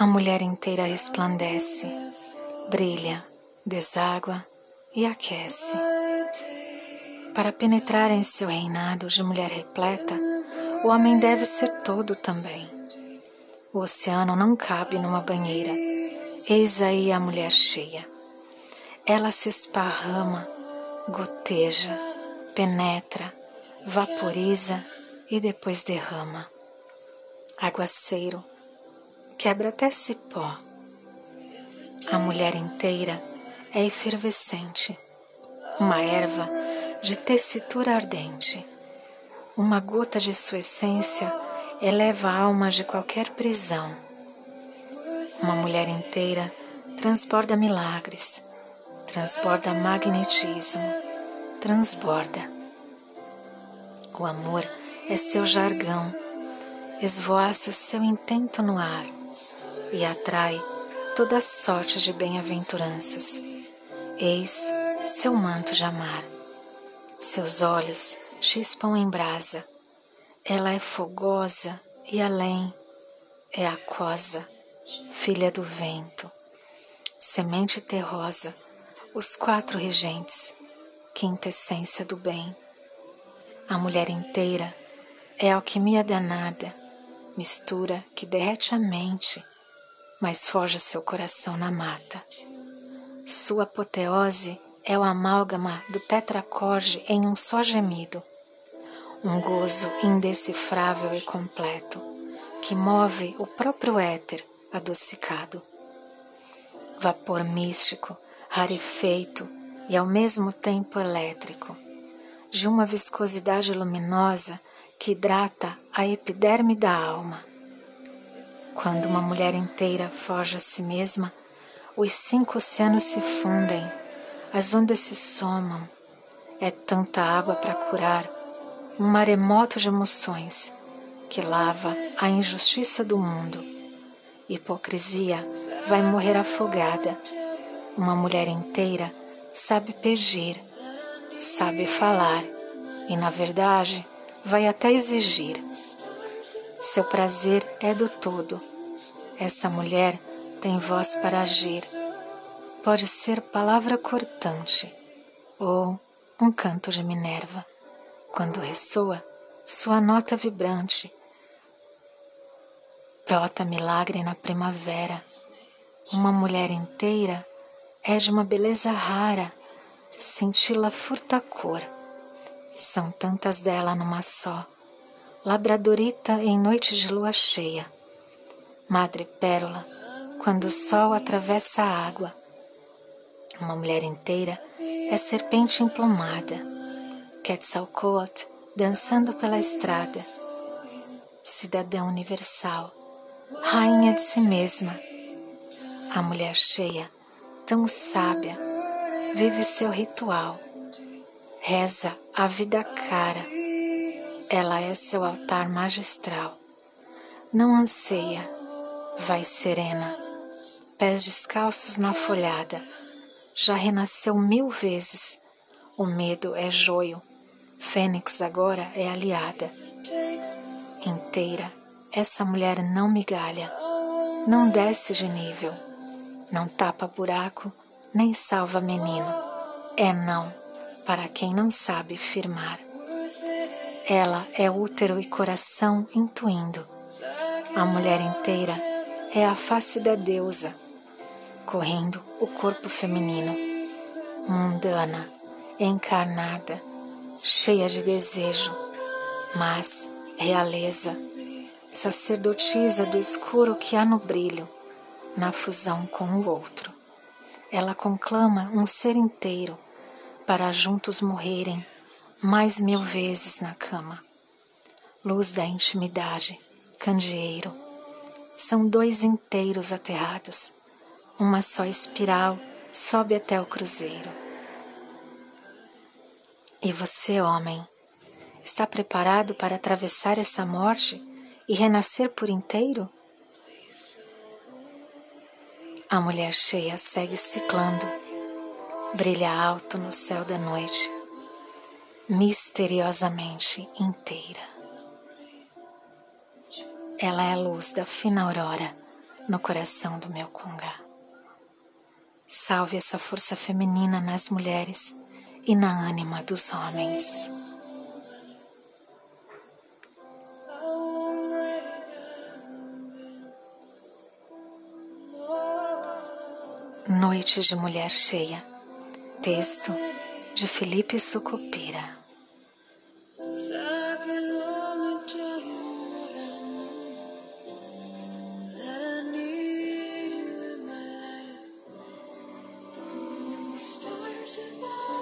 A mulher inteira resplandece, brilha, deságua e aquece. Para penetrar em seu reinado de mulher repleta, o homem deve ser todo também. O oceano não cabe numa banheira. Eis aí a mulher cheia. Ela se esparrama, goteja, penetra, vaporiza e depois derrama. Aguaceiro, quebra até cipó. A mulher inteira é efervescente, uma erva de tessitura ardente. Uma gota de sua essência eleva a alma de qualquer prisão. Uma mulher inteira transborda milagres, transborda magnetismo, transborda. O amor é seu jargão, esvoaça seu intento no ar e atrai toda sorte de bem-aventuranças. Eis seu manto de amar. Seus olhos chispam em brasa. Ela é fogosa e além é aquosa, filha do vento. Semente terrosa, os quatro regentes, quintessência do bem. A mulher inteira é alquimia danada, mistura que derrete a mente, mas forja seu coração na mata. Sua apoteose é o amálgama do tetracorde em um só gemido, um gozo indecifrável e completo que move o próprio éter adocicado. Vapor místico, rarefeito e ao mesmo tempo elétrico, de uma viscosidade luminosa que hidrata a epiderme da alma. Quando uma mulher inteira foge a si mesma, os cinco oceanos se fundem, as ondas se somam. É tanta água para curar, um maremoto de emoções que lava a injustiça do mundo. Hipocrisia vai morrer afogada. Uma mulher inteira sabe pedir, sabe falar e, na verdade, vai até exigir. Seu prazer é do todo. Essa mulher tem voz para agir. Pode ser palavra cortante ou um canto de Minerva. Quando ressoa, sua nota vibrante. Brota milagre na primavera. Uma mulher inteira é de uma beleza rara, cintila furta cor são tantas dela numa só. Labradorita em noite de lua cheia. Madre pérola, quando o sol atravessa a água. Uma mulher inteira é serpente emplumada. Quetzalcoatl dançando pela estrada. Cidadã universal, rainha de si mesma. A mulher cheia, tão sábia, vive seu ritual reza a vida cara. Ela é seu altar magistral. Não anseia, vai serena, pés descalços na folhada. Já renasceu mil vezes. O medo é joio, Fênix agora é aliada. Inteira, essa mulher não migalha, não desce de nível, não tapa buraco, nem salva menino. É não para quem não sabe firmar. Ela é útero e coração intuindo. A mulher inteira é a face da deusa, correndo o corpo feminino, mundana, encarnada, cheia de desejo, mas realeza, sacerdotisa do escuro que há no brilho, na fusão com o outro. Ela conclama um ser inteiro para juntos morrerem mais mil vezes na cama. Luz da intimidade, candeeiro, são dois inteiros aterrados. Uma só espiral sobe até o cruzeiro. E você, homem, está preparado para atravessar essa morte e renascer por inteiro? A mulher cheia segue ciclando brilha alto no céu da noite, misteriosamente inteira. Ela é a luz da fina aurora no coração do meu Kunga. Salve essa força feminina nas mulheres e na ânima dos homens. Noite de Mulher Cheia. Texto de Felipe Sucupira. survive.